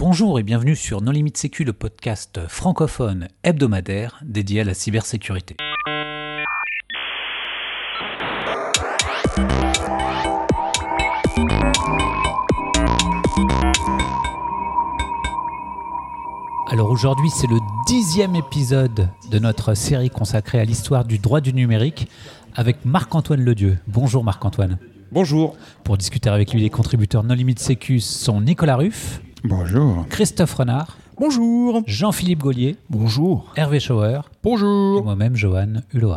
Bonjour et bienvenue sur Non Limite Sécu, le podcast francophone hebdomadaire dédié à la cybersécurité. Alors aujourd'hui, c'est le dixième épisode de notre série consacrée à l'histoire du droit du numérique avec Marc-Antoine Ledieu. Bonjour Marc-Antoine. Bonjour. Pour discuter avec lui, les contributeurs Non Limite Sécu sont Nicolas Ruff. Bonjour. Christophe Renard. Bonjour. Jean-Philippe Gaulier. Bonjour. Hervé Schauer. Bonjour. Et moi-même, Johan Hulot.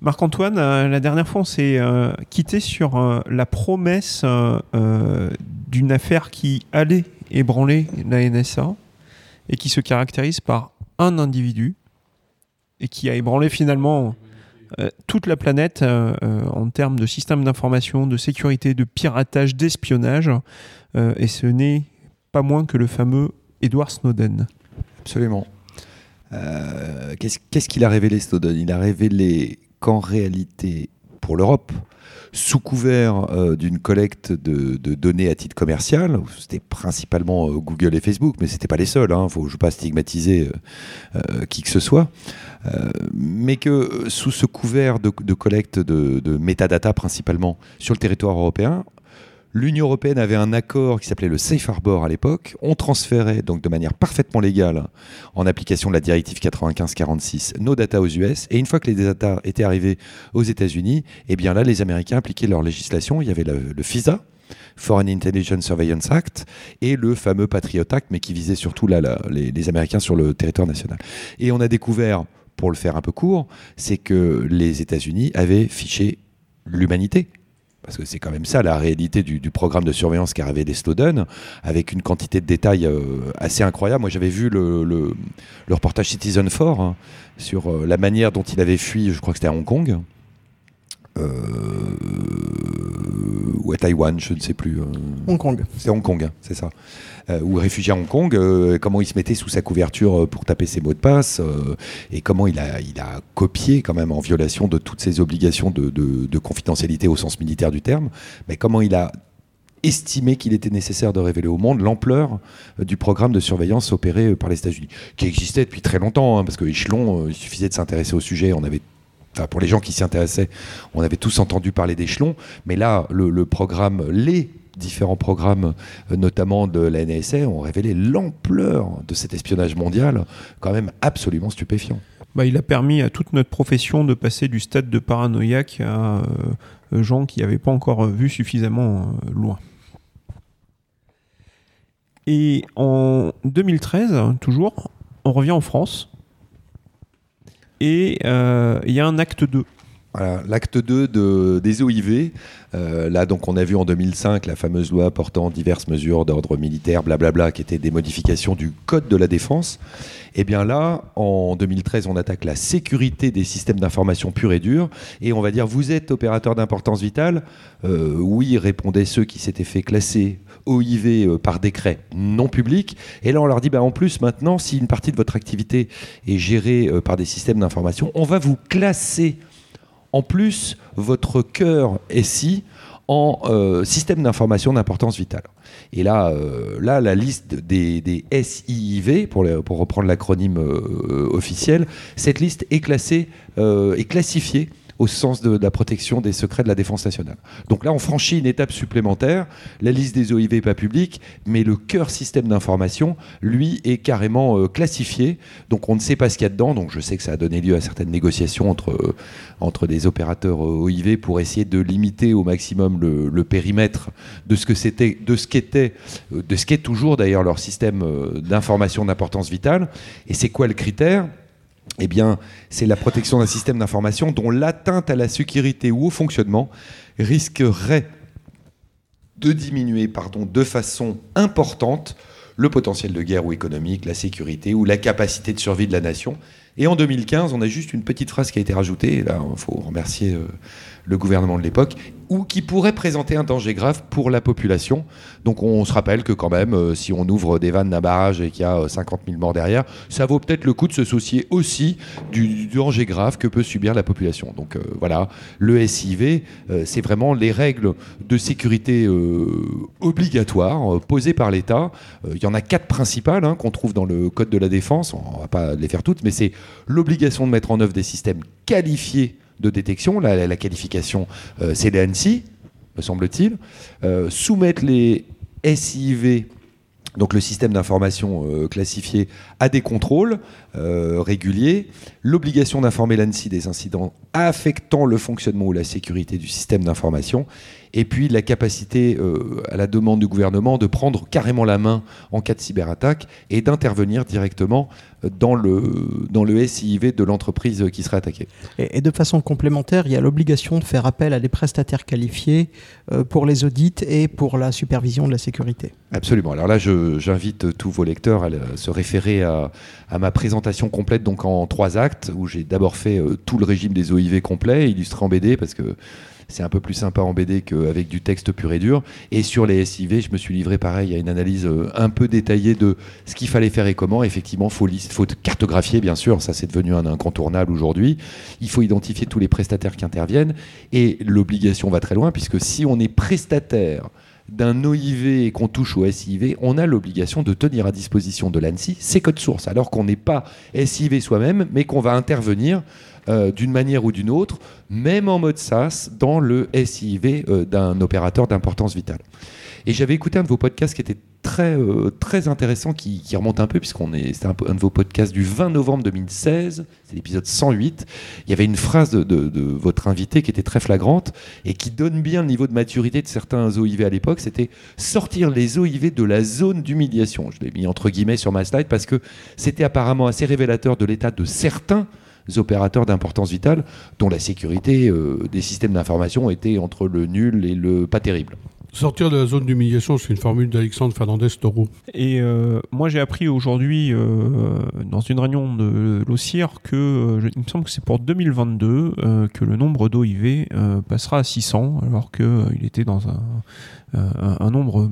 Marc-Antoine, euh, la dernière fois, on s'est euh, quitté sur euh, la promesse d'une affaire qui allait ébranler la NSA et qui se caractérise par un individu et qui a ébranlé finalement toute la planète en termes de système d'information, de sécurité, de piratage, d'espionnage. et ce n'est pas moins que le fameux Edward Snowden. Absolument. Qu'est-ce qu'il a révélé Snowden? Il a révélé qu'en réalité, pour l'Europe, sous couvert euh, d'une collecte de, données à titre commercial, c'était principalement euh, Google et Facebook, mais ce n'était pas les seuls, hein, faut, je ne veux pas stigmatiser euh, qui que ce soit, mais que sous ce couvert de, de collecte de, de métadata principalement sur le territoire européen, L'Union européenne avait un accord qui s'appelait le Safe Harbor à l'époque. On transférait donc de manière parfaitement légale, en application de la directive 95-46, nos data aux US. Et une fois que les data étaient arrivés aux États-Unis, eh bien là, les Américains appliquaient leur législation. Il y avait le, FISA, Foreign Intelligence Surveillance Act et le fameux Patriot Act, mais qui visait surtout les, Américains sur le territoire national. Et on a découvert, pour le faire un peu court, c'est que les États-Unis avaient fiché l'humanité parce que c'est quand même ça la réalité du, programme de surveillance qu'a révélé Snowden, avec une quantité de détails euh, assez incroyable. Moi, j'avais vu le, reportage Citizen 4 hein, sur euh, la manière dont il avait fui, je crois que c'était à Hong Kong. Euh, Taïwan, je ne sais plus. Hong Kong. C'est Hong Kong, hein, c'est ça. Euh, ou réfugié à Hong Kong, euh, comment il se mettait sous sa couverture euh, pour taper ses mots de passe, et comment il a, il a copié quand même en violation de toutes ses obligations de, de, confidentialité au sens militaire du terme, mais comment il a estimé qu'il était nécessaire de révéler au monde l'ampleur du programme de surveillance opéré par les États-Unis, qui existait depuis très longtemps, hein, parce que échelon, il suffisait de s'intéresser au sujet, on avait Pour les gens qui s'y intéressaient, on avait tous entendu parler d'échelon, mais là, le, programme, les différents programmes, euh, notamment de la NSA, ont révélé l'ampleur de cet espionnage mondial, quand même absolument stupéfiant. Bah, il a permis à toute notre profession de passer du stade de paranoïaque à euh, gens qui n'avaient pas encore vu suffisamment euh, loin. Et en 2013, toujours, on revient en France et il y a un acte 2 L'acte 2 de, des OIV, euh, là donc on a vu en 2005 la fameuse loi portant diverses mesures d'ordre militaire, blablabla, qui étaient des modifications du Code de la défense. Et eh bien là, en 2013, on attaque la sécurité des systèmes d'information pure et dure, et on va dire vous êtes opérateur d'importance vitale. Euh, oui, répondaient ceux qui s'étaient fait classer OIV euh, par décret non public. Et là, on leur dit, bah, en plus, maintenant, si une partie de votre activité est gérée par des systèmes d'information, on va vous classer en plus votre cœur SI en euh, système d'information d'importance vitale. Et là, euh, la liste des, SIIV, pour, pour reprendre l'acronyme euh, officiel, cette liste est classée, est classifiée au sens de, la protection des secrets de la défense nationale. Donc là, on franchit une étape supplémentaire. La liste des OIV n'est pas publique, mais le cœur système d'information, lui, est carrément euh, classifié. Donc on ne sait pas ce qu'il y a dedans. Donc je sais que ça a donné lieu à certaines négociations entre, euh, entre des opérateurs euh, OIV pour essayer de limiter au maximum le, périmètre de ce que c'était, de ce qu'était, de ce qu'est toujours d'ailleurs leur système d'information d'importance vitale. Et c'est quoi le critère? Eh bien, c'est la protection d'un système d'information dont l'atteinte à la sécurité ou au fonctionnement risquerait de diminuer pardon, de façon importante le potentiel de guerre ou économique, la sécurité ou la capacité de survie de la nation. Et en 2015, on a juste une petite phrase qui a été rajoutée, là, il faut remercier euh, le gouvernement de l'époque, ou qui pourrait présenter un danger grave pour la population. Donc on se rappelle que quand même, euh, si on ouvre des vannes d'un barrage et qu'il y a 50 euh, 000 morts derrière, ça vaut peut-être le coup de se soucier aussi du, danger grave que peut subir la population. Donc voilà, le SIV, c'est vraiment les règles de sécurité obligatoires posées par l'État. Il y en a quatre principales hein, qu'on trouve dans le Code de la Défense, on ne va pas les faire toutes, mais c'est l'obligation de mettre en œuvre des systèmes qualifiés de détection. La, qualification, euh, l'ANSI, me semble-t-il. Euh, soumettre les SIV, donc le système d'information euh, classifié, à des contrôles réguliers. L'obligation d'informer l'ANSI des incidents affectant le fonctionnement ou la sécurité du système d'information et puis la capacité, euh, à la demande du gouvernement, de prendre carrément la main en cas de cyberattaque et d'intervenir directement dans le, dans le SIV de l'entreprise qui serait attaquée. Et, de façon complémentaire, il y a l'obligation de faire appel à des prestataires qualifiés euh, pour les audits et pour la supervision de la sécurité. Absolument. Alors là, j'invite tous vos lecteurs à, se référer à, à, ma présentation complète, donc en trois actes, où j'ai d'abord fait euh, tout le régime des OIV complet, illustré en BD, parce que c'est un peu plus sympa en BD qu'avec du texte pur et dur. Et sur les SIV, je me suis livré pareil à une analyse euh, un peu détaillée de ce qu'il fallait faire et comment. Effectivement, faut, faut cartographier, bien sûr, ça c'est devenu un incontournable aujourd'hui. Il faut identifier tous les prestataires qui interviennent. Et l'obligation va très loin, puisque si on est prestataire d'un OIV et qu'on touche au SIV, on a l'obligation de tenir à disposition de l'ANSI ses codes sources, alors qu'on n'est pas SIV soi-même, mais qu'on va intervenir euh, d'une manière ou d'une autre, même en mode SaaS, dans le SIV euh, d'un opérateur d'importance vitale. Et j'avais écouté un de vos podcasts qui était très, euh, très intéressant, qui, remonte un peu, puisqu'on est, c'était un, de vos podcasts du 20 novembre 2016, c'est l'épisode 108. Il y avait une phrase de, votre invité qui était très flagrante et qui donne bien le niveau de maturité de certains OIV à l'époque. C'était sortir les OIV de la zone d'humiliation. Je l'ai mis entre guillemets sur ma slide parce que c'était apparemment assez révélateur de l'état de certains opérateurs d'importance vitale dont la sécurité euh, des systèmes d'information était entre le nul et le pas terrible. Sortir de la zone d'humiliation, c'est une formule d'Alexandre Fernandez Toro. Et euh, moi, j'ai appris aujourd'hui, euh, dans une réunion de l'OCIR, que il me semble que c'est pour 2022 que le nombre d'OIV passera à 600, alors qu'il était dans un, un, nombre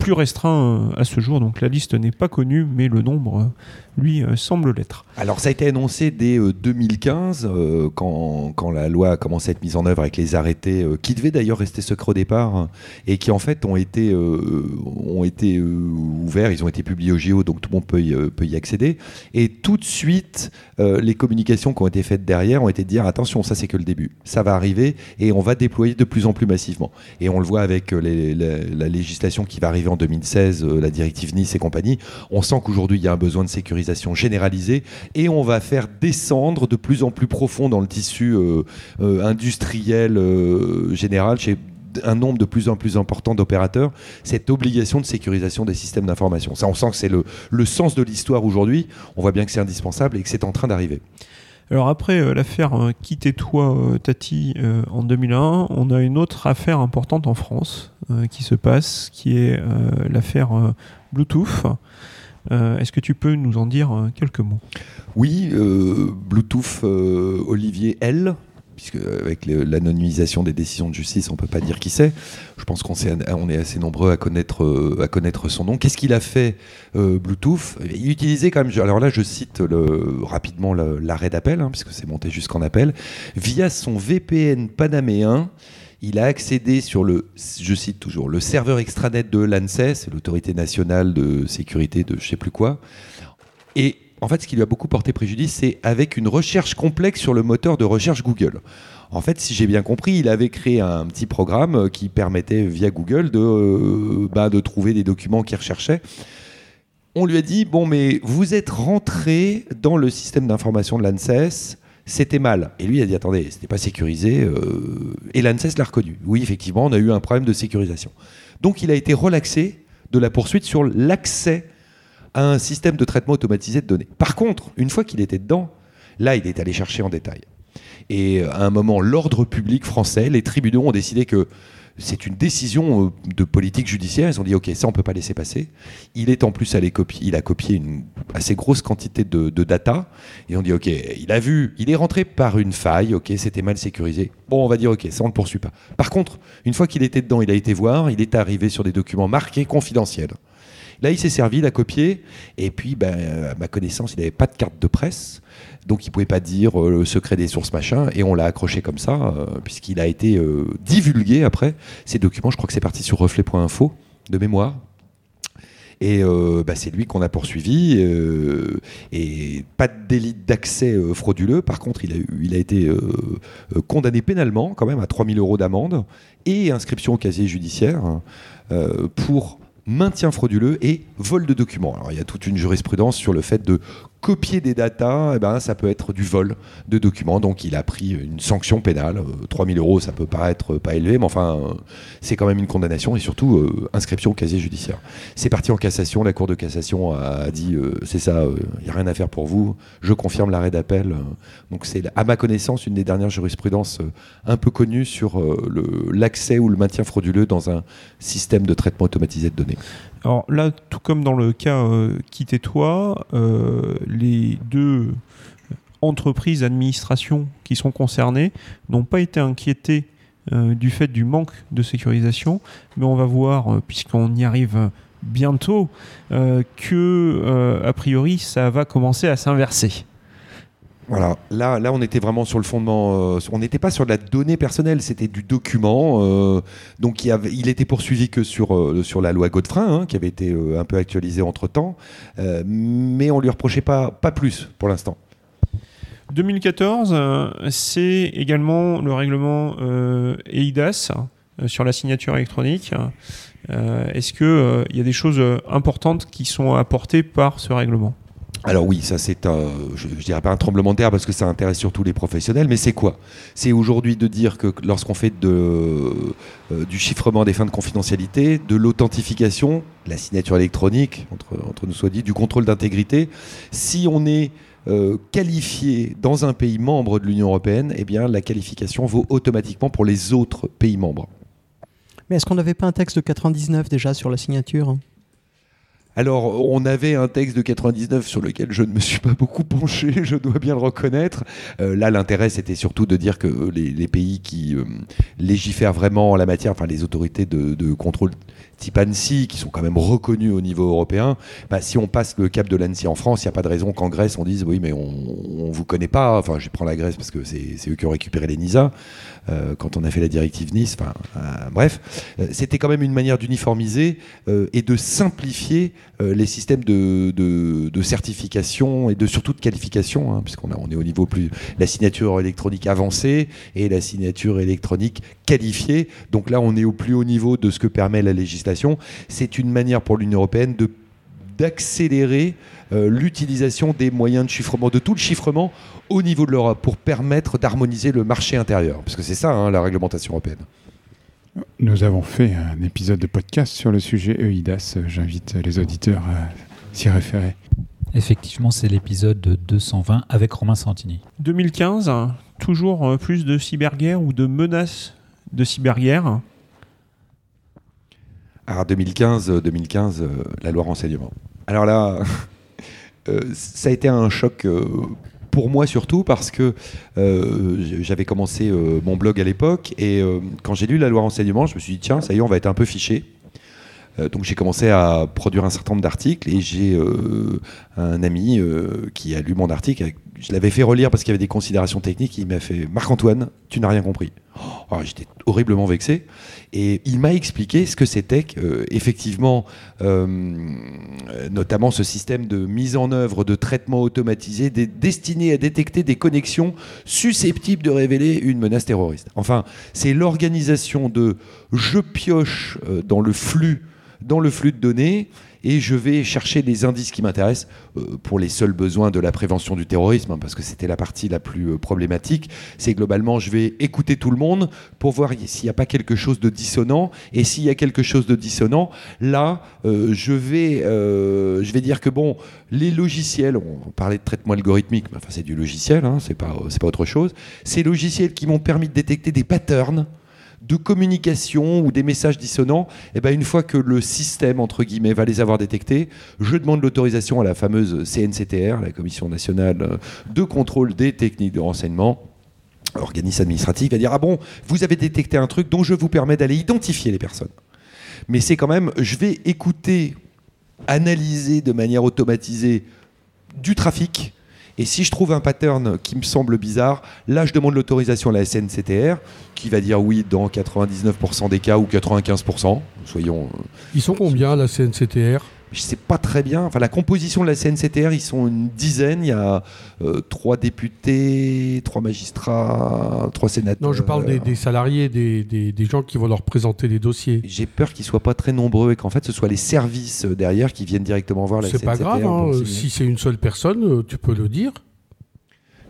plus restreint à ce jour. Donc la liste n'est pas connue, mais le nombre lui, euh, semble l'être. Alors ça a été annoncé dès 2015, euh, euh, quand, quand, la loi a commencé à être mise en œuvre avec les arrêtés, qui devaient d'ailleurs rester secrets au départ, et qui en fait ont été, ont été ouverts, ils ont été publiés au JO, donc tout le monde peut y, accéder. Et tout de suite, les communications qui ont été faites derrière ont été de dire, attention, ça c'est que le début, ça va arriver, et on va déployer de plus en plus massivement. Et on le voit avec la, législation qui va arriver en 2016, la directive Nice et compagnie, on sent qu'aujourd'hui il y a un besoin de sécurité généralisée et on va faire descendre de plus en plus profond dans le tissu euh, euh, industriel euh, général chez un nombre de plus en plus important d'opérateurs, cette obligation de sécurisation des systèmes d'information. Ça, on sent que c'est le, le sens de l'histoire aujourd'hui. On voit bien que c'est indispensable et que c'est en train d'arriver. Alors après l'affaire Quittez-toi Tati en 2001, on a une autre affaire importante en France qui se passe, qui est l'affaire Bluetooth. Euh, est-ce que tu peux nous en dire euh, quelques mots? Oui, euh, Bluetooth Olivier L, puisque avec l'anonymisation des décisions de justice, on ne peut pas dire qui c'est. Je pense qu'on est, assez nombreux à connaître, à connaître son nom. Qu'est-ce qu'il a fait, Bluetooth? Il utilisait quand même, alors là je cite rapidement l'arrêt d'appel, hein, puisque c'est monté jusqu'en appel, via son VPN panaméen, il a accédé sur le, je cite toujours, le serveur extranet de l'ANSES, l'autorité nationale de sécurité de je sais plus quoi. Et en fait, ce qui lui a beaucoup porté préjudice, c'est avec une recherche complexe sur le moteur de recherche Google. En fait, si j'ai bien compris, il avait créé un petit programme qui permettait via Google de, euh, bah, de trouver des documents qu'il recherchait. On lui a dit, bon, mais vous êtes rentré dans le système d'information de l'ANSES, c'était mal. Et lui, a dit attendez, c'était pas sécurisé. Euh... Et l'ANSES l'a reconnu. Oui, effectivement, on a eu un problème de sécurisation. Donc, il a été relaxé de la poursuite sur l'accès à un système de traitement automatisé de données. Par contre, une fois qu'il était dedans, là, il est allé chercher en détail. Et à un moment, l'ordre public français, les tribunaux ont décidé que c'est une décision euh, de politique judiciaire. Ils ont dit, OK, ça, on peut pas laisser passer. Il est en plus allé copier, il a copié une assez grosse quantité de, data. Ils ont dit, OK, il a vu, il est rentré par une faille, OK, c'était mal sécurisé. Bon, on va dire, OK, ça, on ne poursuit pas. Par contre, une fois qu'il était dedans, il a été voir, il est arrivé sur des documents marqués confidentiels. Là, il s'est servi, il a copié, et puis, ben, à ma connaissance, il n'avait pas de carte de presse, donc il pouvait pas dire euh, le secret des sources machin, et on l'a accroché comme ça, euh, puisqu'il a été euh, divulgué après. Ces documents, je crois que c'est parti sur reflet.info, de mémoire. Et bah, c'est lui qu'on a poursuivi. et pas de délit d'accès frauduleux. Par contre, il a, il a été condamné pénalement, quand même, à 3000 euros d'amende et inscription au casier judiciaire euh, pour maintien frauduleux et vol de documents. Alors, il y a toute une jurisprudence sur le fait de copier des datas, eh ben, ça peut être du vol de documents. Donc, il a pris une sanction pénale. Euh, 3000 euros, ça peut paraître pas élevé, mais enfin, euh, c'est quand même une condamnation et surtout euh, inscription au casier judiciaire. C'est parti en cassation. La Cour de cassation a dit euh, c'est ça, il n'y a rien à faire pour vous. Je confirme l'arrêt d'appel. Euh, Donc, c'est à ma connaissance une des dernières jurisprudences euh, un peu connues sur euh, l'accès ou le maintien frauduleux dans un système de traitement automatisé de données. Alors là, tout comme dans le cas euh, Quitte-toi, euh, les deux entreprises, administrations qui sont concernées n'ont pas été inquiétées euh, du fait du manque de sécurisation, mais on va voir, euh, puisqu'on y arrive bientôt, que a priori ça va commencer à s'inverser. Voilà, là, là on était vraiment sur le fondement, euh, on n'était pas sur de la donnée personnelle, c'était du document. euh, donc il, était poursuivi que sur, euh, la loi Godefrein, qui avait été un peu actualisée entre-temps, euh, mais on lui reprochait pas, plus pour l'instant. 2014, euh, c'est également le règlement EIDAS euh, sur la signature électronique. Est-ce qu'il il y a des choses importantes qui sont apportées par ce règlement? Alors oui, ça c'est un, je, dirais pas un tremblement de terre parce que ça intéresse surtout les professionnels, mais c'est quoi? C'est aujourd'hui de dire que lorsqu'on fait euh, du chiffrement des fins de confidentialité, de l'authentification, la signature électronique, entre, entre nous soit dit, du contrôle d'intégrité, si on est euh, qualifié dans un pays membre de l'Union européenne, eh bien la qualification vaut automatiquement pour les autres pays membres. Mais est-ce qu'on n'avait pas un texte de 99 déjà sur la signature? Alors, on avait un texte de 99 sur lequel je ne me suis pas beaucoup penché, je dois bien le reconnaître. Euh, là, l'intérêt, c'était surtout de dire que les, les pays qui euh, légifèrent vraiment en la matière, enfin les autorités de contrôle type ANSI, qui sont quand même reconnues au niveau européen, bah, si on passe le cap de l'ANSI en France, il n'y a pas de raison qu'en Grèce, on dise oui, mais on ne vous connaît pas. Enfin, je prends la Grèce parce que c'est eux qui ont récupéré les NISA euh, quand on a fait la directive Nice. Enfin, euh, bref, Euh, c'était quand même une manière d'uniformiser et de simplifier les systèmes de, certification et de surtout de qualification, hein, puisqu'on est au niveau plus la signature électronique avancée et la signature électronique qualifiée. Donc là, on est au plus haut niveau de ce que permet la législation. C'est une manière pour l'Union européenne de d'accélérer euh, l'utilisation des moyens de chiffrement, de tout le chiffrement au niveau de l'Europe pour permettre d'harmoniser le marché intérieur. Parce que c'est ça, hein, la réglementation européenne. Nous avons fait un épisode de podcast sur le sujet EIDAS. J'invite les auditeurs à s'y référer. Effectivement, c'est l'épisode 220 avec Romain Santini. 2015, toujours euh, plus de cyberguerre ou de menaces de cyberguerre? Alors 2015, euh, 2015 euh, la loi renseignement. Alors là, euh, ça a été un choc euh, pour moi surtout parce que euh, j'avais commencé mon blog à l'époque et quand j'ai lu la loi renseignement, je me suis dit tiens, ça y est, on va être un peu fiché. Donc j'ai commencé à produire un certain nombre d'articles et j'ai un ami qui a lu mon article. Je l'avais fait relire parce qu'il y avait des considérations techniques. Il m'a fait Marc-Antoine, tu n'as rien compris. Oh, J'étais horriblement vexé. Et il m'a expliqué ce que c'était que, effectivement, euh, notamment ce système de mise en œuvre de traitement automatisé dé- destiné à détecter des connexions susceptibles de révéler une menace terroriste. Enfin, c'est l'organisation de je pioche euh, dans le flux dans le flux de données et je vais chercher les indices qui m'intéressent euh, pour les seuls besoins de la prévention du terrorisme, hein, parce que c'était la partie la plus euh, problématique. C'est globalement, je vais écouter tout le monde pour voir s'il n'y a pas quelque chose de dissonant, et s'il y a quelque chose de dissonant, là, euh, je, vais, je vais dire que bon, les logiciels, on parlait de traitement algorithmique, mais enfin c'est du logiciel, hein, c'est pas, pas autre chose. Ces logiciels qui m'ont permis de détecter des patterns de communication ou des messages dissonants, et eh ben une fois que le système, entre guillemets, va les avoir détectés, je demande l'autorisation à la fameuse CNCTR, la Commission nationale de contrôle des techniques de renseignement, organisme administratif, va dire, ah bon, vous avez détecté un truc dont je vous permets d'aller identifier les personnes. Mais c'est quand même, je vais écouter, analyser de manière automatisée du trafic, et si je trouve un pattern qui me semble bizarre, là, je demande l'autorisation à la SNCTR, qui va dire oui dans 99% des cas ou 95%. Soyons. Euh, ils sont combien, la CNCTR je sais pas très bien. Enfin, la composition de la CNCTR, ils sont une dizaine. Il y a euh, trois députés, trois magistrats, trois sénateurs. Non, je parle des, salariés, des, des, gens qui vont leur présenter les dossiers. J'ai peur qu'ils soient pas très nombreux et qu'en fait, ce soit les services derrière qui viennent directement voir la CNCTR. C'est pas grave. Hein. si c'est une seule personne, euh, tu peux le dire.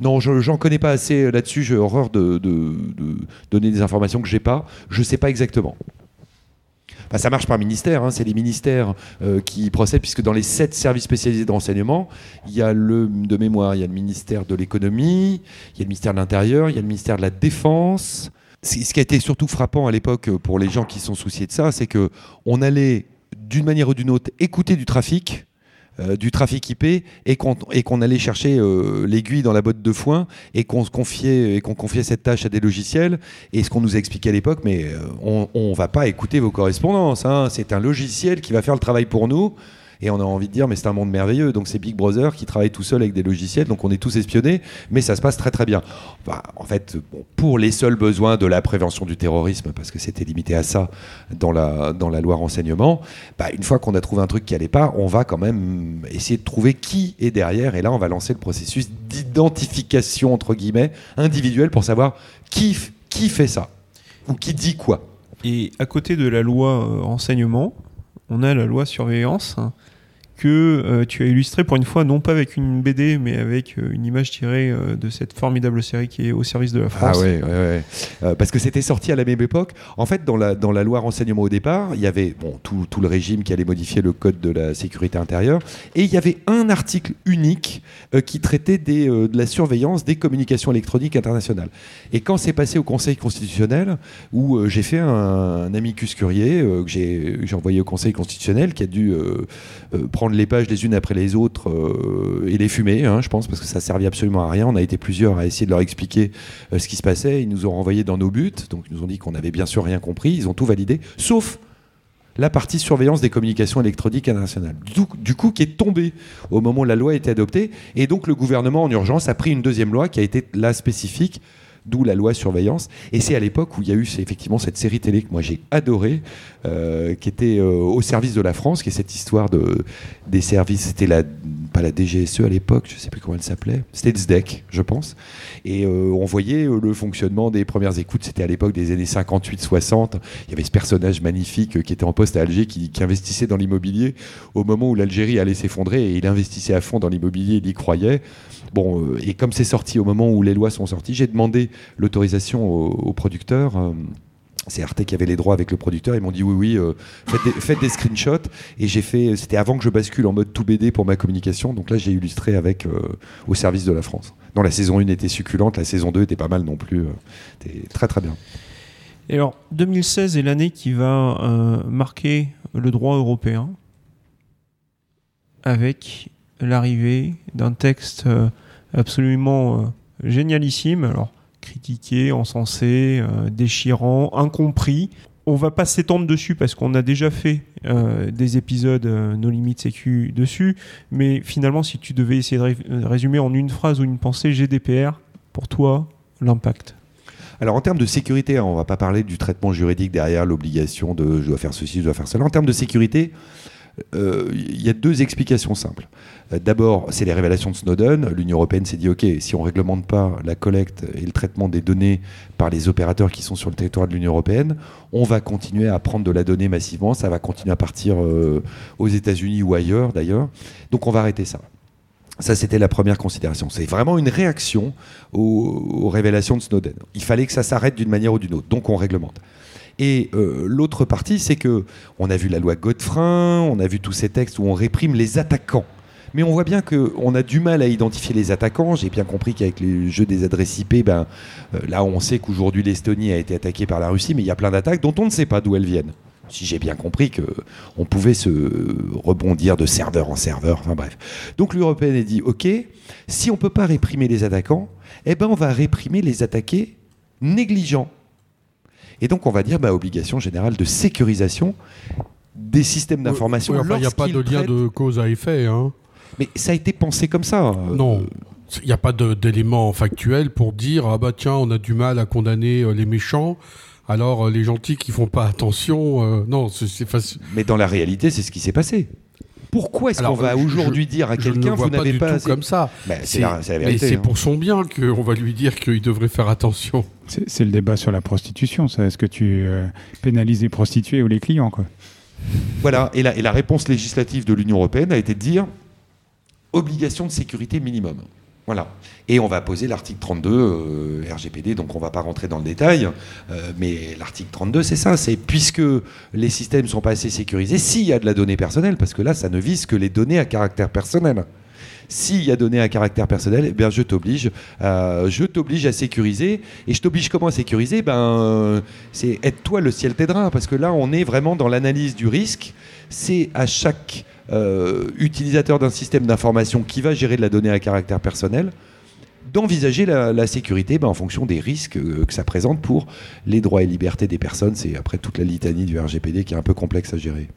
Non, je n'en connais pas assez là-dessus. J'ai horreur de, de, de, donner des informations que j'ai pas. Je sais pas exactement ça marche par ministère, hein, c'est les ministères euh, qui procèdent, puisque dans les sept services spécialisés de renseignement, il y a le, de mémoire, il y a le ministère de l'économie, il y a le ministère de l'Intérieur, il y a le ministère de la Défense. Ce qui a été surtout frappant à l'époque euh, pour les gens qui sont souciés de ça, c'est que on allait d'une manière ou d'une autre écouter du trafic, euh, du trafic IP et qu'on allait chercher euh, l'aiguille dans la botte de foin et qu'on confiait et confiait cette tâche à des logiciels et ce qu'on nous a expliqué à l'époque mais euh, on, ne va pas écouter vos correspondances hein. c'est un logiciel qui va faire le travail pour nous et on a envie de dire mais c'est un monde merveilleux. Donc c'est Big Brother qui travaille tout seul avec des logiciels. Donc on est tous espionnés mais ça se passe très très bien. En fait pour les seuls besoins de la prévention du terrorisme parce que c'était limité à ça dans la, dans la loi renseignement bah, une fois qu'on a trouvé un truc qui allait pas on va quand même essayer de trouver qui est derrière. Et là on va lancer le processus d'identification entre guillemets individuelle pour savoir qui, qui fait ça ou qui dit quoi. Et à côté de la loi euh, renseignement, on a la loi surveillance que euh, tu as illustré pour une fois, non pas avec une BD, mais avec euh, une image tirée euh, de cette formidable série qui est au service de la France. Ah ouais, ouais, ouais. parce que c'était sorti à la même époque. En fait, dans la, dans la loi renseignement au départ, il y avait bon, tout, tout, le régime qui allait modifier le code de la sécurité intérieure, et il y avait un article unique qui traitait des, de la surveillance des communications électroniques internationales. Et quand c'est passé au Conseil constitutionnel, où j'ai fait un, amicus curier que j'ai envoyé au Conseil constitutionnel, qui a dû prendre les pages les unes après les autres euh, et les fumer, hein, je pense, parce que ça servait absolument à rien. On a été plusieurs à essayer de leur expliquer euh, ce qui se passait. Ils nous ont renvoyés dans nos buts, donc ils nous ont dit qu'on n'avait bien sûr rien compris. Ils ont tout validé, sauf la partie surveillance des communications électroniques internationales. Du, du, coup, qui est tombée au moment où la loi a été adoptée. Et donc, le gouvernement, en urgence, a pris une deuxième loi qui a été la spécifique d'où la loi surveillance. Et c'est à l'époque où il y a eu effectivement cette série télé que moi j'ai adorée, euh, qui était euh, au service de la France, qui est cette histoire de, des services, c'était la, pas la DGSE à l'époque, je ne sais plus comment elle s'appelait, c'était SDEC, je pense. Et euh, on voyait le fonctionnement des premières écoutes, c'était à l'époque des années 58-60. Il y avait ce personnage magnifique qui était en poste à Alger, qui, investissait dans l'immobilier au moment où l'Algérie allait s'effondrer, et il investissait à fond dans l'immobilier, il y croyait. Bon, et comme c'est sorti au moment où les lois sont sorties, j'ai demandé l'autorisation au, producteur euh, c'est Arte qui avait les droits avec le producteur. Ils m'ont dit oui, oui, euh, faites, des, screenshots. Et j'ai fait. C'était avant que je bascule en mode tout BD pour ma communication. Donc là, j'ai illustré avec au service de la France. Non, la saison 1 était succulente, la saison 2 était pas mal non plus. C'était très très bien. Et alors, 2016 est l'année qui va marquer le droit européen avec l'arrivée d'un texte euh, absolument euh, génialissime, alors critiqué, encensé, euh, déchirant, incompris. On va pas s'étendre dessus parce qu'on a déjà fait des épisodes No Limites Sécu dessus, mais finalement, si tu devais essayer de résumer en une phrase ou une pensée GDPR, pour toi, l'impact? Alors en termes de sécurité, hein, on va pas parler du traitement juridique derrière l'obligation de je dois faire ceci, je dois faire cela. En termes de sécurité, euh, il y a deux explications simples. Euh, D'abord, c'est les révélations de Snowden. L'Union européenne s'est dit, OK, si on ne réglemente pas la collecte et le traitement des données par les opérateurs qui sont sur le territoire de l'Union européenne, on va continuer à prendre de la donnée massivement, ça va continuer à partir euh, aux États-Unis ou ailleurs d'ailleurs. Donc on va arrêter ça. Ça, c'était la première considération. C'est vraiment une réaction aux révélations de Snowden. Il fallait que ça s'arrête d'une manière ou d'une autre. Donc on réglemente. Et euh, l'autre partie, c'est que on a vu la loi Godefrein, on a vu tous ces textes où on réprime les attaquants. Mais on voit bien qu'on a du mal à identifier les attaquants. J'ai bien compris qu'avec les jeux des adresses IP, ben, euh, là on sait qu'aujourd'hui l'Estonie a été attaquée par la Russie, mais il y a plein d'attaques dont on ne sait pas d'où elles viennent. Si j'ai bien compris que on pouvait se rebondir de serveur en serveur, enfin bref. Donc l'Union européenne a dit, ok, si on peut pas réprimer les attaquants, eh ben on va réprimer les attaqués négligents. Et donc, on va dire bah, obligation générale de sécurisation des systèmes d'information. Oui, enfin, Il n'y a pas de lien de cause à effet. Hein. Mais ça a été pensé comme ça. euh, Non. Il n'y a pas d'éléments factuels pour dire ah bah tiens on a du mal à condamner euh, les méchants alors euh, les gentils qui font pas attention euh, non c'est facile Mais dans la réalité, c'est ce qui s'est passé. Pourquoi est-ce qu'on va aujourd'hui dire à quelqu'un vous pas n'avez du pas tout assez- comme ça Bah, c'est hein. pour son bien qu'on va lui dire qu'il devrait faire attention C'est c'est le débat sur la prostitution, ça. Est-ce que tu euh, pénalises les prostituées ou les clients, quoi? Voilà, et la, et la réponse législative de l'Union européenne a été de dire obligation de sécurité minimum. Voilà. Et on va poser l'article 32 euh, RGPD, donc on ne va pas rentrer dans le détail, euh, mais l'article 32, c'est ça, c'est puisque les systèmes ne sont pas assez sécurisés, s'il y a de la donnée personnelle, parce que là, ça ne vise que les données à caractère personnel. S'il y a données à caractère personnel, eh bien, je t'oblige, euh, à sécuriser. Et je t'oblige comment à sécuriser? Ben, c'est aide-toi, le ciel t'aidera, parce que là, on est vraiment dans l'analyse du risque. C'est à chaque utilisateur d'un système d'information qui va gérer de la donnée à caractère personnel d'envisager la, sécurité ben, en fonction des risques euh, que ça présente pour les droits et libertés des personnes. C'est après toute la litanie du RGPD qui est un peu complexe à gérer.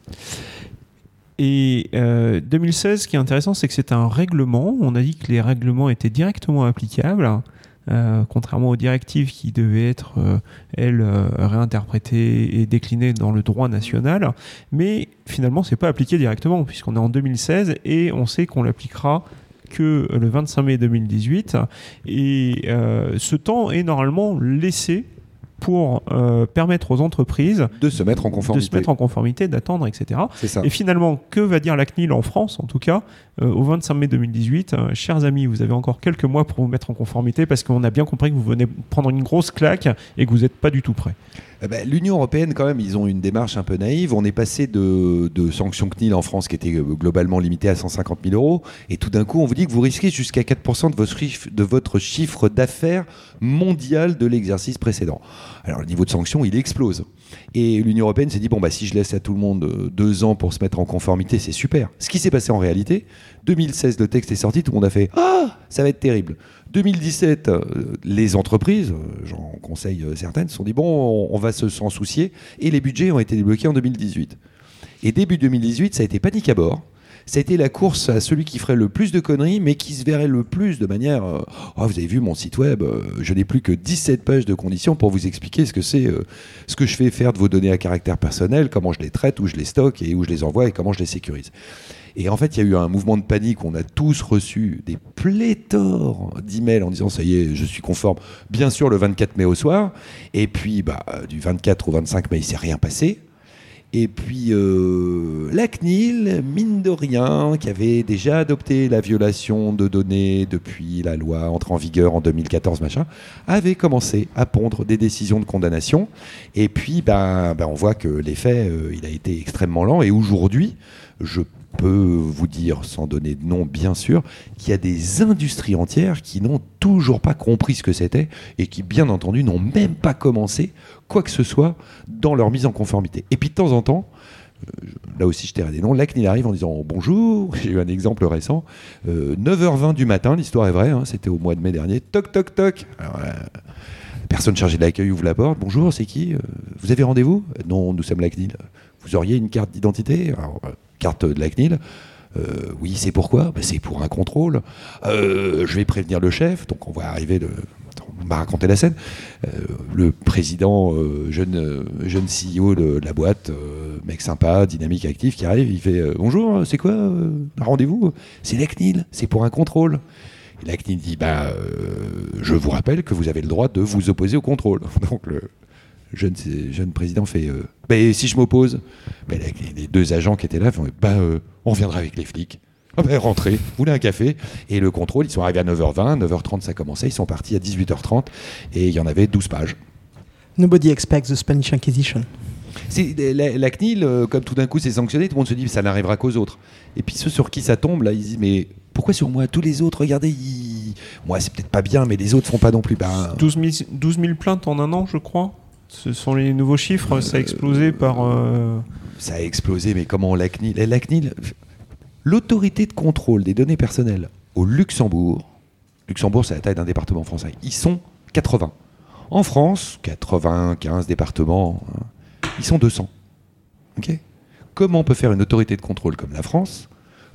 Et euh, 2016, ce qui est intéressant, c'est que c'est un règlement. On a dit que les règlements étaient directement applicables, euh, contrairement aux directives qui devaient être, euh, elles, euh, réinterprétées et déclinées dans le droit national. Mais finalement, c'est pas appliqué directement, puisqu'on est en 2016 et on sait qu'on l'appliquera que le 25 mai 2018. Et ce temps est normalement laissé pour euh, permettre aux entreprises De se mettre en de conformité. se mettre en conformité, d'attendre, etc. Et finalement, que va dire la CNIL en France, en tout cas, au 25 mai 2018 euh, Chers amis, vous avez encore quelques mois pour vous mettre en conformité parce qu'on a bien compris que vous venez prendre une grosse claque et que vous n'êtes pas du tout prêt. Eh ben, L'Union européenne, quand même, ils ont une démarche un peu naïve. On est passé de, sanctions CNIL en France qui étaient euh, globalement limitées à 150 000 euros. Et tout d'un coup, on vous dit que vous risquez jusqu'à 4% de votre chiffre, d'affaires mondial de l'exercice précédent. Alors, le niveau de sanction, il explose. Et l'Union européenne s'est dit bon, bah, si je laisse à tout le monde euh, deux ans pour se mettre en conformité, c'est super. Ce qui s'est passé en réalité, 2016, le texte est sorti, tout le monde a fait Ah, ça va être terrible. 2017, euh, les entreprises, euh, j'en conseille euh, certaines, se sont dit bon, on, va se- s'en soucier. Et les budgets ont été débloqués en 2018. Et début 2018, ça a été panique à bord. Été la course à celui qui ferait le plus de conneries, mais qui se verrait le plus de manière. euh, Oh, vous avez vu mon site web, euh, je n'ai plus que 17 pages de conditions pour vous expliquer ce que c'est, euh, ce que je fais faire de vos données à caractère personnel, comment je les traite, où je les stocke et où je les envoie et comment je les sécurise. Et en fait, il y a eu un mouvement de panique. On a tous reçu des pléthores d'emails en disant ça y est, je suis conforme. Bien sûr, le 24 mai au soir. Et puis, bah, du 24 au 25 mai, il s'est rien passé. Et puis, euh, la CNIL, mine de rien, qui avait déjà adopté la violation de données depuis la loi entre en vigueur en 2014, machin, avait commencé à pondre des décisions de condamnation. Et puis, ben, ben, on voit que l'effet, euh, il a été extrêmement lent. Et aujourd'hui, je peux vous dire, sans donner de nom bien sûr, qu'il y a des industries entières qui n'ont toujours pas compris ce que c'était et qui, bien entendu, n'ont même pas commencé quoi que ce soit dans leur mise en conformité. Et puis de temps en temps, euh, là aussi je tairai des noms, la CNIL arrive en disant bonjour, j'ai eu un exemple récent, euh, 9h20 du matin, l'histoire est vraie, hein, c'était au mois de mai dernier, toc toc toc. Euh, personne chargée de l'accueil ouvre la porte, bonjour, c'est qui Euh, Vous avez rendez-vous? Euh, Non, nous sommes la CNIL. Vous auriez une carte d'identité? Euh, Carte de la CNIL Euh, oui, c'est pourquoi? Ben, C'est pour un contrôle. Euh, je vais prévenir le chef, donc on va arriver le, attends, on m'a raconté la scène. Euh, le président, euh, jeune, euh, jeune CEO de, la boîte, mec sympa, dynamique, actif, qui arrive, il fait Bonjour, c'est quoi un rendez-vous? C'est la CNIL, c'est pour un contrôle. Et la CNIL dit bah, Je vous rappelle que vous avez le droit de vous opposer au contrôle. Donc le jeune, jeune président fait Bah, si je m'oppose? Bah, les, deux agents qui étaient là font Bah, on viendra avec les flics. Ah ben, rentrez, vous voulez un café? Et le contrôle, ils sont arrivés à 9h20, 9h30 ça commençait, ils sont partis à 18h30 et il y en avait 12 pages. Nobody expects the Spanish Inquisition. La, la CNIL, euh, comme tout d'un coup c'est sanctionné, tout le monde se dit ça n'arrivera qu'aux autres. Et puis ceux sur qui ça tombe, là, ils disent mais pourquoi sur moi? Tous les autres, regardez, ils- moi c'est peut-être pas bien, mais les autres font pas non plus. Ben, 12 000, 12 000 plaintes en un an, je crois. Ce sont les nouveaux chiffres. Ça a explosé par. euh, ça a explosé, mais comment la CNIL? La CNIL, l'autorité de contrôle des données personnelles au Luxembourg, Luxembourg c'est la taille d'un département français, ils sont 80. En France, 95 départements, hein, ils sont 200. Ok? Comment on peut faire une autorité de contrôle comme la France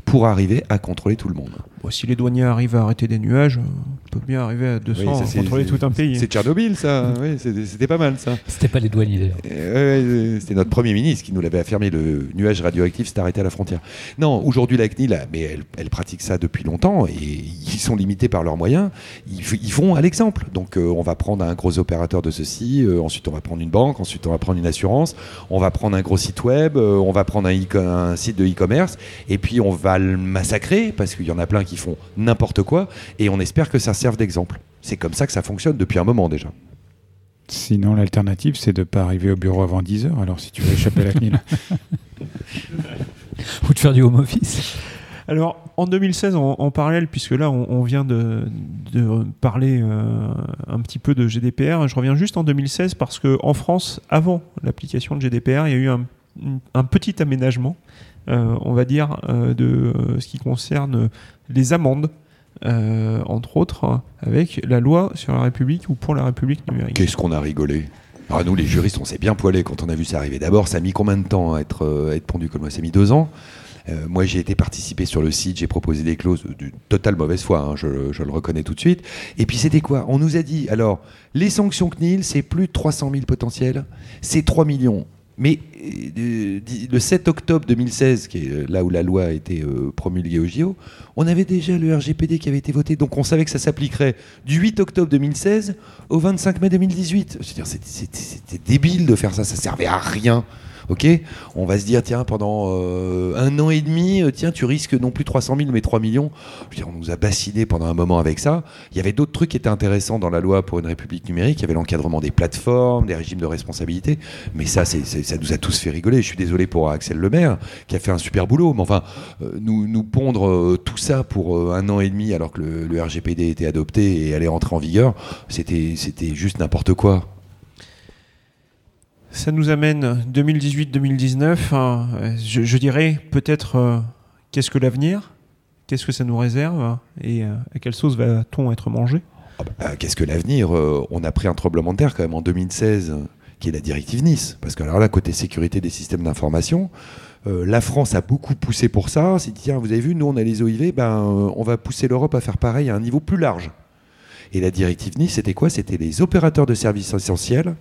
pour arriver à contrôler tout le monde? Bon, si les douaniers arrivent à arrêter des nuages, on peut bien arriver à 200 Oui, ça, à c'est- contrôler tout un pays. C'est Tchernobyl, ça. Oui, c'était pas mal, ça. C'était pas les douaniers d'ailleurs. Euh, C'était notre Premier ministre qui nous l'avait affirmé, le nuage radioactif s'est arrêté à la frontière. Non, aujourd'hui la CNIL, mais elle, elle pratique ça depuis longtemps et ils sont limités par leurs moyens. Ils, ils font à l'exemple. Donc euh, on va prendre un gros opérateur de ceci, euh, ensuite on va prendre une banque, ensuite on va prendre une assurance, on va prendre un gros site web, euh, on va prendre un, e- un site de e-commerce et puis on va le massacrer parce qu'il y en a plein qui font n'importe quoi et on espère que ça serve d'exemple. C'est comme ça que ça fonctionne depuis un moment déjà. Sinon, l'alternative, c'est de ne pas arriver au bureau avant 10h, alors si tu veux échapper à la CNIL. Ou de faire du home office. Alors, en 2016, en, en parallèle, puisque là, on, on vient de, de parler euh, un petit peu de GDPR, je reviens juste en 2016 parce que en France, avant l'application de GDPR, il y a eu un, un petit aménagement, euh, on va dire, euh, de euh, ce qui concerne les amendes, euh, entre autres, avec la loi sur la République ou pour la République numérique. Qu'est-ce qu'on a rigolé? Ah, Nous, les juristes, on s'est bien poilés quand on a vu ça arriver. D'abord, ça a mis combien de temps à être, euh, être pondu comme moi Ça a mis deux ans. Euh, moi, j'ai été participer sur le site, j'ai proposé des clauses de totale mauvaise foi, hein, je, je le reconnais tout de suite. Et puis, c'était quoi? On nous a dit, alors, les sanctions CNIL, c'est plus de 300 000 potentiels, c'est 3 millions. Mais euh, le 7 octobre 2016, qui est euh, là où la loi a été euh, promulguée au JO, on avait déjà le RGPD qui avait été voté, donc on savait que ça s'appliquerait du 8 octobre 2016 au 25 mai 2018. Je veux dire, c'était- c'était c'était débile de faire ça, ça servait à rien. Ok, on va se dire tiens pendant euh, un an et demi, euh, tiens tu risques non plus 300 000 mais 3 millions. On nous a bassiné pendant un moment avec ça. Il y avait d'autres trucs qui étaient intéressants dans la loi pour une république numérique. Il y avait l'encadrement des plateformes, des régimes de responsabilité. Mais ça, ça nous a tous fait rigoler. Je suis désolé pour Axel Lemaire qui a fait un super boulot. Mais enfin, euh, nous, pondre tout ça pour un an et demi alors que le, RGPD était adopté et allait rentrer en vigueur, c'était juste n'importe quoi. Ça nous amène 2018-2019. hein, je, dirais peut-être euh, qu'est-ce que l'avenir? Qu'est-ce que ça nous réserve? Et euh, à quelle sauce va-t-on être mangé? Ah bah, euh, Qu'est-ce que l'avenir? On a pris un tremblement de terre quand même en 2016, euh, qui est la directive Nice. Parce que alors là, côté sécurité des systèmes d'information, la France a beaucoup poussé pour ça. C'est tiens, vous avez vu, nous on a les OIV, ben, on va pousser l'Europe à faire pareil à un niveau plus large. Et la directive Nice, c'était quoi? C'était les opérateurs de services essentiels,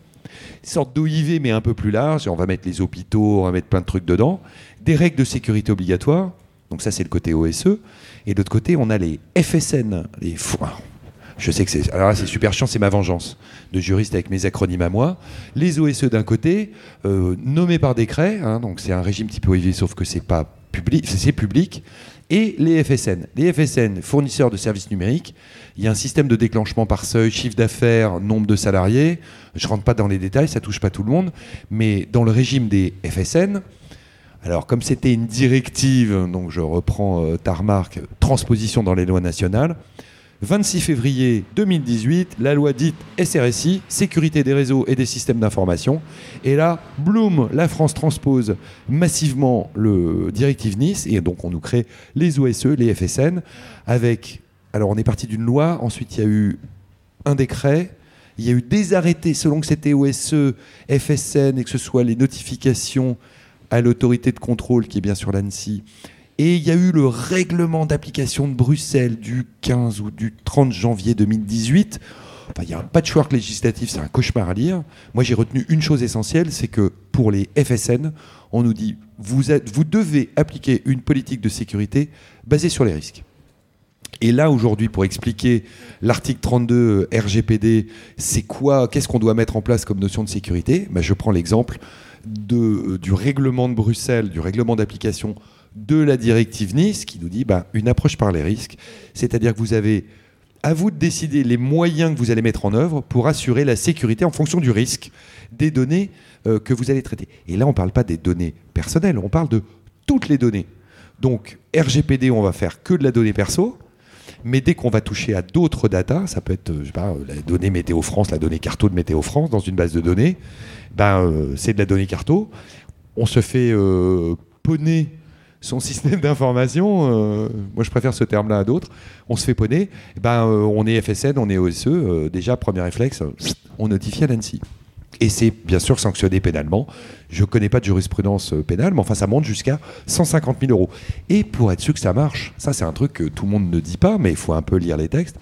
une sorte d'OIV mais un peu plus large. On va mettre les hôpitaux, on va mettre plein de trucs dedans, des règles de sécurité obligatoires. Donc ça, c'est le côté OSE. Et de l'autre côté, on a les FSN, les je sais que c'est alors là, c'est super chiant, c'est ma vengeance de juriste avec mes acronymes à moi. Les OSE d'un côté, euh, nommés par décret, hein, donc c'est un régime type OIV, sauf que c'est pas public, c'est public. Et les FSN. Les FSN, fournisseurs de services numériques, il y a un système de déclenchement par seuil, chiffre d'affaires, nombre de salariés. Je rentre pas dans les détails, ça touche pas tout le monde. Mais dans le régime des FSN, alors comme c'était une directive, donc je reprends euh, ta remarque, transposition dans les lois nationales, 26 février 2018, la loi dite SRSI, sécurité des réseaux et des systèmes d'information. Et là, bloom, la France transpose massivement le directive Nice, et donc on nous crée les OSE, les FSN, avec... Alors on est parti d'une loi, ensuite il y a eu un décret, il y a eu des arrêtés selon que c'était OSE, FSN, et que ce soit les notifications à l'autorité de contrôle qui est bien sûr l'ANSI. Et il y a eu le règlement d'application de Bruxelles du 15 ou du 30 janvier 2018. Enfin, il y a un patchwork législatif, c'est un cauchemar à lire. Moi, j'ai retenu une chose essentielle, c'est que pour les FSN, on nous dit vous, vous devez appliquer une politique de sécurité basée sur les risques. Et là, aujourd'hui, pour expliquer l'article 32 RGPD, c'est quoi, qu'est-ce qu'on doit mettre en place comme notion de sécurité ben, Je prends l'exemple de, du règlement de Bruxelles, du règlement d'application de la directive Nice, qui nous dit ben, une approche par les risques. C'est-à-dire que vous avez à vous de décider les moyens que vous allez mettre en œuvre pour assurer la sécurité en fonction du risque des données euh, que vous allez traiter. Et là, on ne parle pas des données personnelles, on parle de toutes les données. Donc, RGPD, on va faire que de la donnée perso. Mais dès qu'on va toucher à d'autres data, ça peut être sais pas, la donnée Météo France, la donnée carto de Météo France dans une base de données, ben, euh, c'est de la donnée carto. On se fait euh, poney son système d'information, euh, moi je préfère ce terme-là à d'autres, on se fait poney, ben, euh, on est FSN, on est OSE, euh, déjà premier réflexe, on notifie à l'ANSI. Et c'est bien sûr sanctionné pénalement. Je ne connais pas de jurisprudence pénale, mais enfin ça monte jusqu'à 150 000 euros. Et pour être sûr que ça marche, ça c'est un truc que tout le monde ne dit pas, mais il faut un peu lire les textes,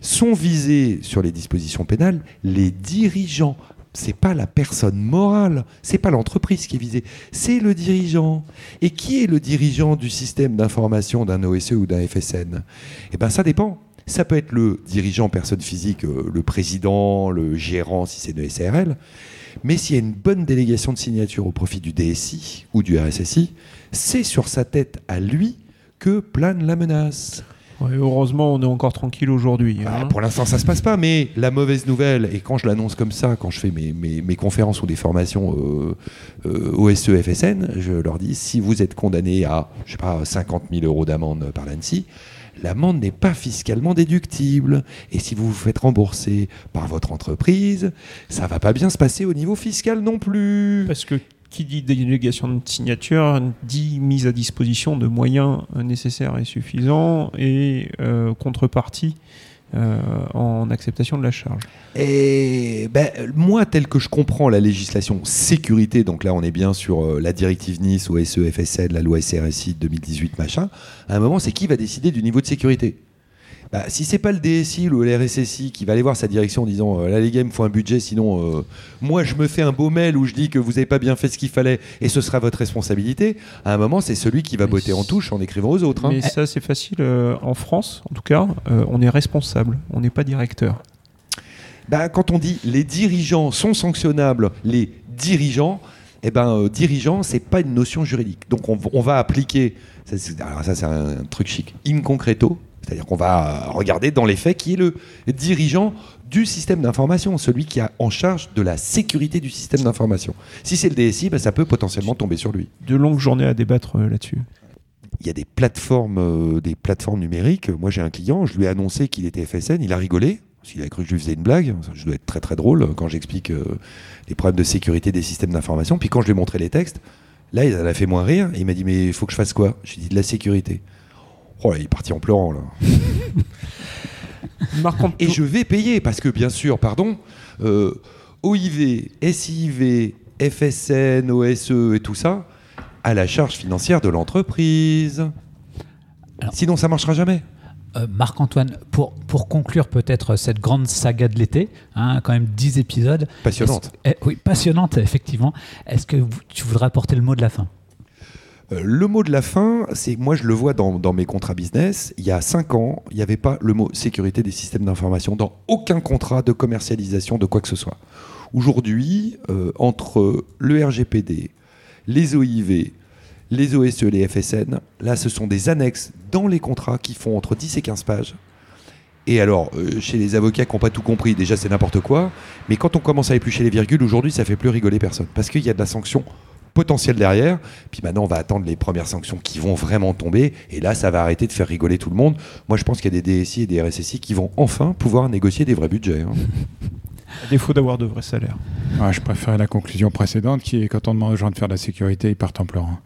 sont visés sur les dispositions pénales les dirigeants. C'est pas la personne morale, c'est pas l'entreprise qui est visée, c'est le dirigeant. Et qui est le dirigeant du système d'information d'un OSE ou d'un FSN Eh bien ça dépend. Ça peut être le dirigeant personne physique, euh, le président, le gérant si c'est une SARL. Mais s'il y a une bonne délégation de signature au profit du DSI ou du RSSI, c'est sur sa tête à lui que plane la menace. Ouais, heureusement, on est encore tranquille aujourd'hui. Ah, hein. pour l'instant, ça se passe pas, mais la mauvaise nouvelle, et quand je l'annonce comme ça, quand je fais mes, mes- mes conférences ou des formations euh, euh, OSE, FSN, je leur dis si vous êtes condamné à, je sais pas, 50 000 euros d'amende par l'ANSI, l'amende n'est pas fiscalement déductible. Et si vous vous faites rembourser par votre entreprise, ça va pas bien se passer au niveau fiscal non plus. Parce que qui dit délégation de signature dit mise à disposition de moyens nécessaires et suffisants et euh, contrepartie euh, en acceptation de la charge. Et ben, moi, tel que je comprends la législation sécurité, donc là on est bien sur euh, la directive Nice, OSE, FSL, la loi SRSI de 2018, machin, à un moment c'est qui va décider du niveau de sécurité? Bah, Si c'est pas le DSI ou le RSSI qui va aller voir sa direction en disant euh, là les gars il me faut un budget, sinon euh, moi je me fais un beau mail où je dis que vous n'avez pas bien fait ce qu'il fallait et ce sera votre responsabilité, à un moment c'est celui qui va Mais botter en touche en écrivant aux autres. hein. Mais ça, c'est facile. euh, en France, en tout cas, euh, on est responsable, on n'est pas directeur. Bah, quand on dit les dirigeants sont sanctionnables, les dirigeants, eh ben, euh, dirigeant, c'est pas une notion juridique. Donc on, on va appliquer, ça c'est, alors ça c'est un truc chic, in concreto, c'est-à-dire qu'on va regarder dans les faits qui est le dirigeant du système d'information, celui qui a en charge de la sécurité du système d'information. Si c'est le DSI, bah, ça peut potentiellement tomber sur lui. De longues journées à débattre euh, là-dessus. Il y a des plateformes, euh, des plateformes numériques. Moi, j'ai un client, je lui ai annoncé qu'il était FSN, il a rigolé. Parce qu'il a cru que je lui faisais une blague. Je dois être très très drôle quand j'explique euh, les problèmes de sécurité des systèmes d'information. Puis quand je lui ai montré les textes, là, il a fait moins rire. Et il m'a dit Mais il faut que je fasse quoi? J'ai dit De la sécurité. Oh là, il est parti en pleurant là. Marquant Et je vais payer parce que, bien sûr, pardon, euh, OIV, SIV, FSN, OSE et tout ça, à la charge financière de l'entreprise. Alors- Sinon, ça marchera jamais. Euh, Marc-Antoine, pour, pour conclure peut-être cette grande saga de l'été, hein, quand même 10 épisodes. Passionnante. Eh, oui, passionnante, effectivement. Est-ce que vous- tu voudrais apporter le mot de la fin? Le mot de la fin, c'est moi je le vois dans, dans mes contrats business. Il y a 5 ans, il n'y avait pas le mot sécurité des systèmes d'information dans aucun contrat de commercialisation de quoi que ce soit. Aujourd'hui, euh, entre le RGPD, les OIV, les OSE, les FSN, là ce sont des annexes dans les contrats qui font entre 10 et 15 pages. Et alors, euh, chez les avocats qui n'ont pas tout compris, déjà c'est n'importe quoi, mais quand on commence à éplucher les virgules, aujourd'hui ça fait plus rigoler personne, parce qu'il y a de la sanction potentielle derrière, puis maintenant on va attendre les premières sanctions qui vont vraiment tomber, et là ça va arrêter de faire rigoler tout le monde. Moi je pense qu'il y a des DSI et des RSSI qui vont enfin pouvoir négocier des vrais budgets. hein. à défaut d'avoir de vrais salaires. Ouais, je préfère la conclusion précédente qui est quand on demande aux gens de faire de la sécurité, ils partent en pleurant.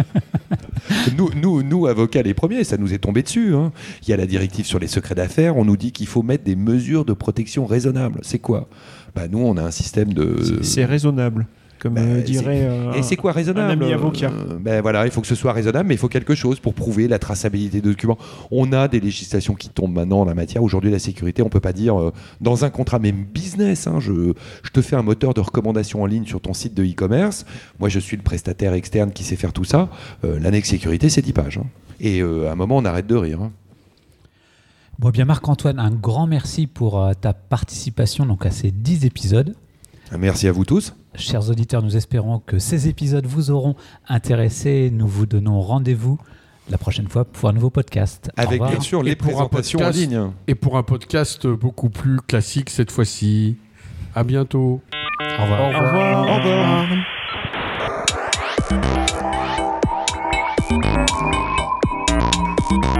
nous, nous, nous, avocats les premiers, ça nous est tombé dessus. hein. Il y a la directive sur les secrets d'affaires, on nous dit qu'il faut mettre des mesures de protection raisonnables. C'est quoi? Bah, Nous on a un système de... C'est raisonnable. Comme Bah, euh, dirait. euh, Et c'est quoi raisonnable un ami avocat? Euh, ben voilà, il faut que ce soit raisonnable, mais il faut quelque chose pour prouver la traçabilité des documents. On a des législations qui tombent maintenant en la matière. Aujourd'hui, la sécurité, on peut pas dire euh, dans un contrat même business. hein, je, je te fais un moteur de recommandation en ligne sur ton site de e-commerce. Moi, je suis le prestataire externe qui sait faire tout ça. Euh, L'annexe sécurité, c'est 10 pages. hein. Et euh, à un moment, on arrête de rire. hein. Bon, eh bien Marc-Antoine, un grand merci pour euh, ta participation donc, à ces 10 épisodes. Merci à vous tous. Chers auditeurs, nous espérons que ces épisodes vous auront intéressé. Nous vous donnons rendez-vous la prochaine fois pour un nouveau podcast. Avec bien sûr les présentations en ligne. Et pour un podcast beaucoup plus classique cette fois-ci. À bientôt. Au revoir. Au revoir. Au revoir. Au revoir.